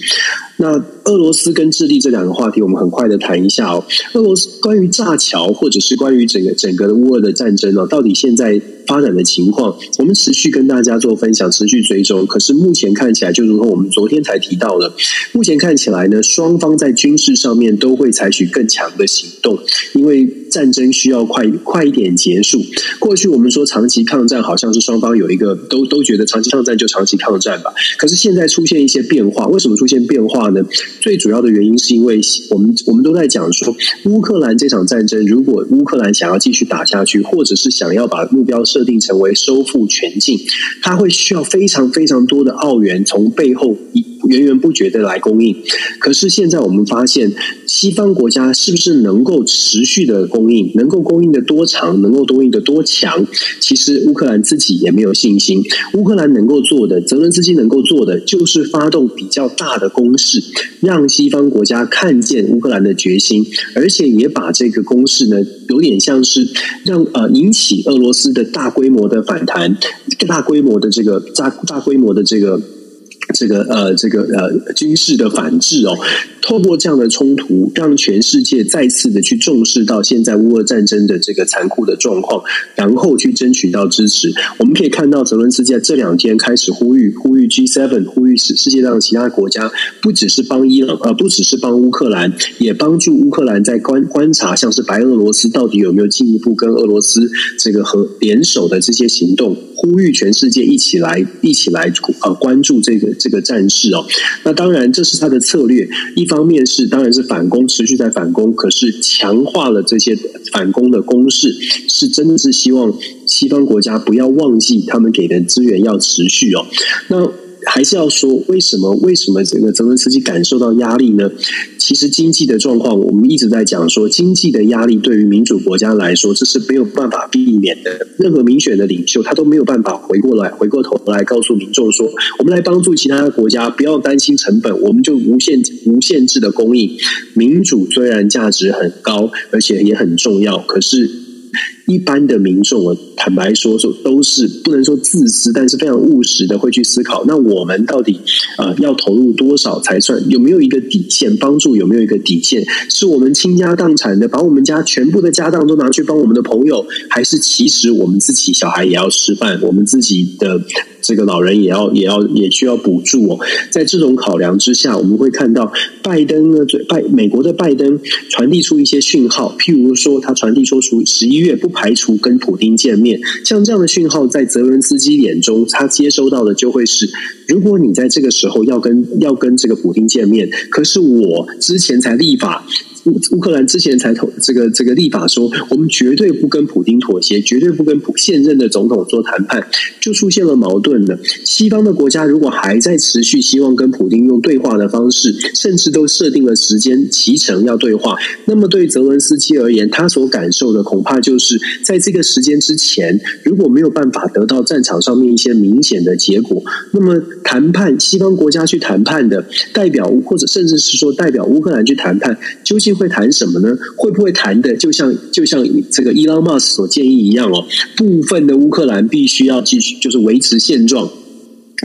那俄罗斯跟智利这两个话题，我们很快的谈一下哦。俄罗斯关于炸桥，或者是关于整个整个的乌俄的战争呢，到底现在发展的情况，我们持续跟大家做分享，持续追踪。可是目前看起来，就如同我们昨天才提到的，目前看起来呢，双方在军事上面都会采取更强的行动，因为战争需要快快一点结束。过去我们说长期抗战，好像是双方有一个都都觉得长期抗战就长期抗战吧。可是现在出现一些变化，为什么出现变化呢？最主要的原因是因为我们我们都在讲说，乌克兰这场战争，如果乌克兰想要继续打下去，或者是想要把目标设定成为收复全境，它会需要非常非常多的澳元从背后一源源不绝的来供应。可是现在我们发现，西方国家是不是能够持续的供应，能够供应的多长，能够供应的多强？其实乌克兰自己也没有信心。乌克兰能够做的，泽伦斯基能够做的，就是发动比较大的攻势。让西方国家看见乌克兰的决心，而且也把这个攻势呢，有点像是让呃引起俄罗斯的大规模的反弹，大规模的这个大大规模的这个这个呃这个呃军事的反制哦。透过这样的冲突，让全世界再次的去重视到现在乌俄战争的这个残酷的状况，然后去争取到支持。我们可以看到泽伦斯基在这两天开始呼吁，呼吁 G7，呼吁世世界上其他国家，不只是帮伊朗，呃，不只是帮乌克兰，也帮助乌克兰在观观察，像是白俄罗斯到底有没有进一步跟俄罗斯这个和联手的这些行动。呼吁全世界一起来，一起来呃关注这个这个战事哦。那当然，这是他的策略。一方面是当然是反攻，持续在反攻，可是强化了这些反攻的攻势，是真的是希望西方国家不要忘记他们给的资源要持续哦。那。还是要说，为什么为什么这个泽伦斯基感受到压力呢？其实经济的状况，我们一直在讲说，经济的压力对于民主国家来说，这是没有办法避免的。任何民选的领袖，他都没有办法回过来，回过头来告诉民众说，我们来帮助其他的国家，不要担心成本，我们就无限无限制的供应。民主虽然价值很高，而且也很重要，可是。一般的民众，我坦白说，说都是不能说自私，但是非常务实的会去思考。那我们到底呃要投入多少才算？有没有一个底线？帮助有没有一个底线？是我们倾家荡产的，把我们家全部的家当都拿去帮我们的朋友，还是其实我们自己小孩也要吃饭，我们自己的这个老人也要也要也需要补助哦？在这种考量之下，我们会看到拜登呢，拜美国的拜登传递出一些讯号，譬如说他传递说出十一月不排除跟普丁见面，像这样的讯号，在泽伦斯基眼中，他接收到的就会是：如果你在这个时候要跟要跟这个普京见面，可是我之前才立法。乌乌克兰之前才投这个这个立法说，我们绝对不跟普京妥协，绝对不跟普现任的总统做谈判，就出现了矛盾了。西方的国家如果还在持续希望跟普京用对话的方式，甚至都设定了时间期程要对话，那么对泽伦斯基而言，他所感受的恐怕就是在这个时间之前，如果没有办法得到战场上面一些明显的结果，那么谈判西方国家去谈判的代表，或者甚至是说代表乌克兰去谈判，究竟会谈什么呢？会不会谈的就像就像这个伊朗马斯所建议一样哦？部分的乌克兰必须要继续就是维持现状。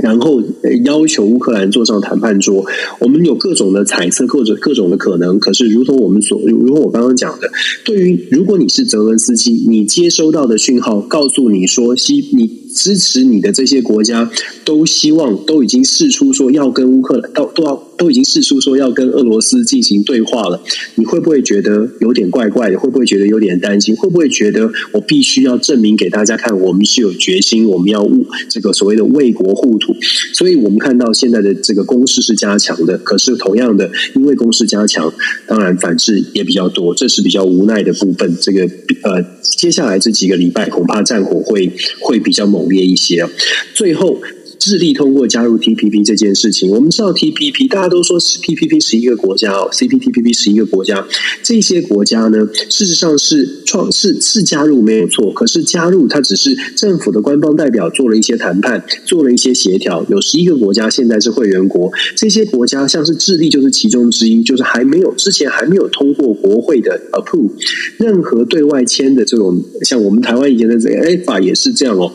然后要求乌克兰坐上谈判桌，我们有各种的猜测，各种各种的可能。可是，如同我们所，如同我刚刚讲的，对于如果你是泽伦斯基，你接收到的讯号告诉你说，西你支持你的这些国家都希望都已经试出说要跟乌克兰到都要都已经释出说要跟俄罗斯进行对话了，你会不会觉得有点怪怪的？会不会觉得有点担心？会不会觉得我必须要证明给大家看，我们是有决心，我们要这个所谓的为国护土？所以我们看到现在的这个攻势是加强的，可是同样的，因为攻势加强，当然反制也比较多，这是比较无奈的部分。这个呃，接下来这几个礼拜，恐怕战火会会比较猛烈一些。最后。智利通过加入 TPP 这件事情，我们知道 TPP，大家都说是 TPP 十一个国家哦，CPTPP 十一个国家，这些国家呢，事实上是创是是加入没有错，可是加入它只是政府的官方代表做了一些谈判，做了一些协调，有十一个国家现在是会员国，这些国家像是智利就是其中之一，就是还没有之前还没有通过国会的 approve，任何对外签的这种，像我们台湾以前的这个 A 法也是这样哦。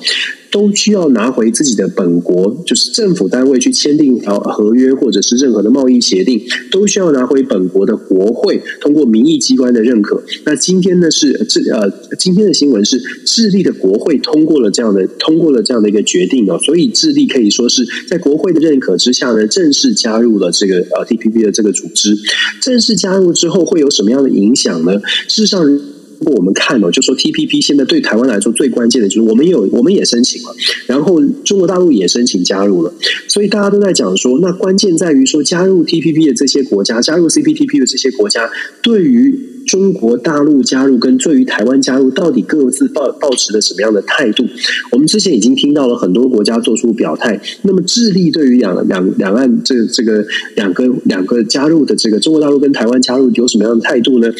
都需要拿回自己的本国，就是政府单位去签订条合约，或者是任何的贸易协定，都需要拿回本国的国会通过民意机关的认可。那今天呢是智呃，今天的新闻是智利的国会通过了这样的通过了这样的一个决定哦，所以智利可以说是在国会的认可之下呢，正式加入了这个呃 TPP 的这个组织。正式加入之后会有什么样的影响呢？事实上。如果我们看了，就说 TPP 现在对台湾来说最关键的就是我们有我们也申请了，然后中国大陆也申请加入了，所以大家都在讲说，那关键在于说加入 TPP 的这些国家，加入 CPTP 的这些国家，对于中国大陆加入跟对于台湾加入，到底各自抱抱持的什么样的态度？我们之前已经听到了很多国家做出表态，那么智利对于两两两岸这这个两个两个加入的这个中国大陆跟台湾加入有什么样的态度呢？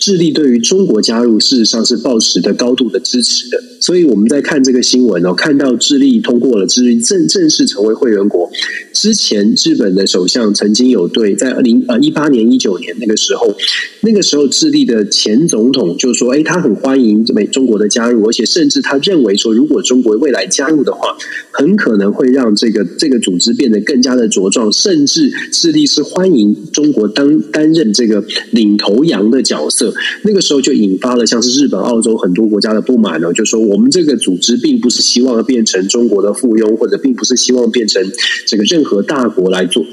智利对于中国加入，事实上是抱持的高度的支持的。所以我们在看这个新闻哦，看到智利通过了智利正正式成为会员国。之前日本的首相曾经有对在二零呃一八年一九年那个时候，那个时候智利的前总统就说：“哎，他很欢迎美中国的加入，而且甚至他认为说，如果中国未来加入的话，很可能会让这个这个组织变得更加的茁壮，甚至智利是欢迎中国当担任这个领头羊的角色。”那个时候就引发了像是日本、澳洲很多国家的不满了，就说我们这个组织并不是希望变成中国的附庸，或者并不是希望变成这个任何大国来做。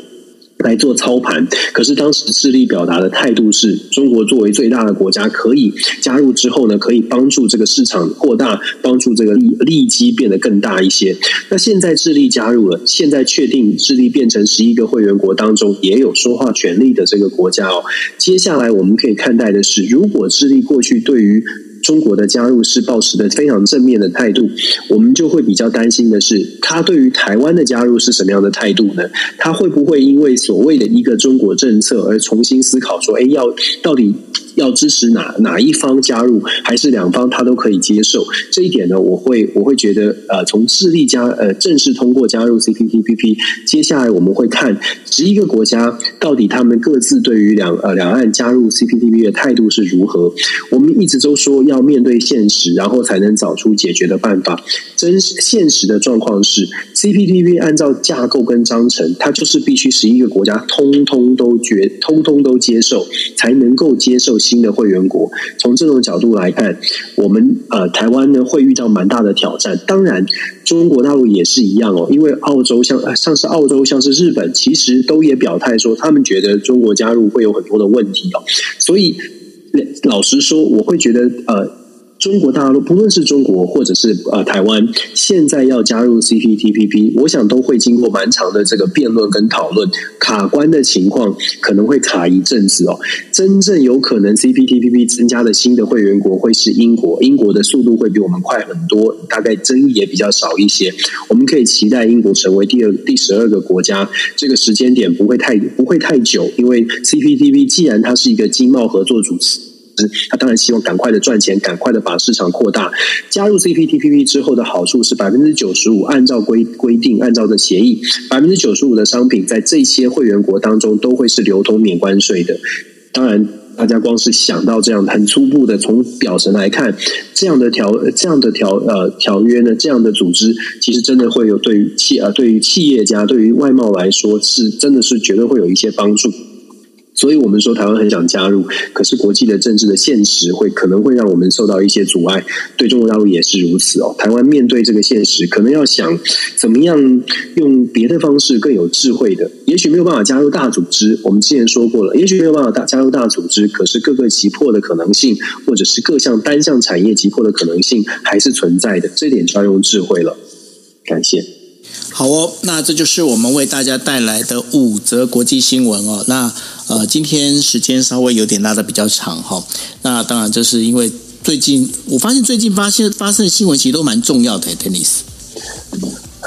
来做操盘，可是当时智利表达的态度是中国作为最大的国家，可以加入之后呢，可以帮助这个市场扩大，帮助这个利利基变得更大一些。那现在智利加入了，现在确定智利变成十一个会员国当中也有说话权利的这个国家哦。接下来我们可以看待的是，如果智利过去对于中国的加入是抱持的非常正面的态度，我们就会比较担心的是，他对于台湾的加入是什么样的态度呢？他会不会因为所谓的一个中国政策而重新思考说，哎，要到底？要支持哪哪一方加入，还是两方他都可以接受？这一点呢，我会我会觉得，呃，从智利加呃正式通过加入 CPTPP，接下来我们会看十一个国家到底他们各自对于两呃两岸加入 CPTPP 的态度是如何。我们一直都说要要面对现实，然后才能找出解决的办法。真实现实的状况是，CPTPP 按照架构跟章程，它就是必须十一个国家通通都决，通通都接受，才能够接受。新的会员国，从这种角度来看，我们呃台湾呢会遇到蛮大的挑战。当然，中国大陆也是一样哦，因为澳洲像像是澳洲，像是日本，其实都也表态说，他们觉得中国加入会有很多的问题哦。所以，老实说，我会觉得呃。中国大陆不论是中国或者是呃台湾，现在要加入 CPTPP，我想都会经过蛮长的这个辩论跟讨论，卡关的情况可能会卡一阵子哦。真正有可能 CPTPP 增加的新的会员国会是英国，英国的速度会比我们快很多，大概争议也比较少一些。我们可以期待英国成为第二第十二个国家，这个时间点不会太不会太久，因为 CPTPP 既然它是一个经贸合作组织。他当然希望赶快的赚钱，赶快的把市场扩大。加入 CPTPP 之后的好处是百分之九十五，按照规规定，按照的协议，百分之九十五的商品在这些会员国当中都会是流通免关税的。当然，大家光是想到这样很初步的从表层来看，这样的条这样的条呃条约呢，这样的组织，其实真的会有对于企呃对于企业家对于外贸来说是真的是绝对会有一些帮助。所以我们说台湾很想加入，可是国际的政治的现实会可能会让我们受到一些阻碍。对中国大陆也是如此哦。台湾面对这个现实，可能要想怎么样用别的方式更有智慧的。也许没有办法加入大组织，我们之前说过了。也许没有办法大加入大组织，可是各个击破的可能性，或者是各项单项产业击破的可能性还是存在的。这点就要用智慧了。感谢。好哦，那这就是我们为大家带来的五则国际新闻哦。那。呃，今天时间稍微有点拉的比较长哈，那当然就是因为最近我发现最近发现发生的新闻其实都蛮重要的，Dennis。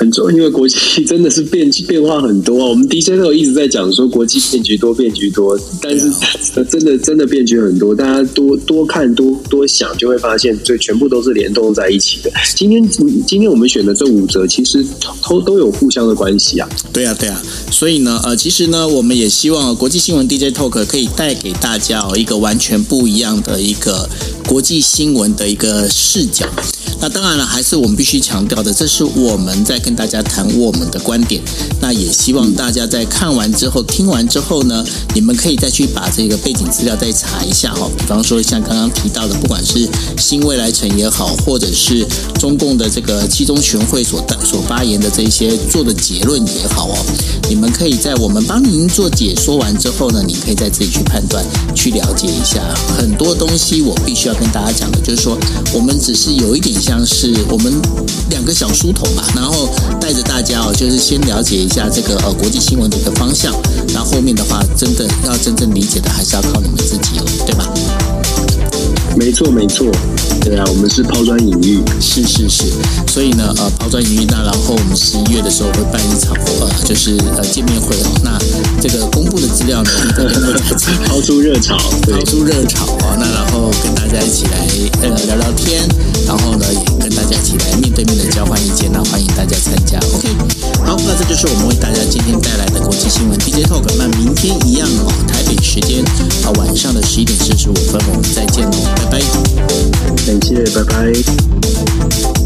很重，因为国际 真的是变变化很多啊。我们 DJ 都一直在讲说国际变局多，变局多，但是 真的真的变局很多。大家多多看多多想，就会发现这全部都是联动在一起的。今天今天我们选的这五则，其实都都有互相的关系啊。对啊，对啊。所以呢，呃，其实呢，我们也希望国际新闻 DJ Talk 可以带给大家哦一个完全不一样的一个国际新闻的一个视角。那当然了，还是我们必须强调的，这是我们在跟大家谈我们的观点。那也希望大家在看完之后、听完之后呢，你们可以再去把这个背景资料再查一下哈。比方说，像刚刚提到的，不管是新未来城也好，或者是中共的这个七中全会所所发言的这些做的结论也好哦，你们可以在我们帮您做解说完之后呢，你可以再自己去判断、去了解一下。很多东西我必须要跟大家讲的，就是说，我们只是有一点像。是我们两个小书童吧，然后带着大家哦，就是先了解一下这个呃国际新闻的一个方向，然后后面的话，真的要真正理解的，还是要靠你们自己哦，对吧？没错没错，对啊，我们是抛砖引玉，是是是，所以呢，呃，抛砖引玉那然后我们十一月的时候会办一场，呃，就是呃见面会，那这个公布的资料呢，抛出热炒，抛出热炒啊，那然后跟大家一起来呃聊聊天，然后呢也跟大家一起来面对面的交换意见，那欢迎大家参加，OK，好，那这就是我们为大家今天带来的国际新闻。DJ talk，那明天一样哦，台北时间啊晚上的十一点四十五分，我们再见喽。拜拜。感谢拜拜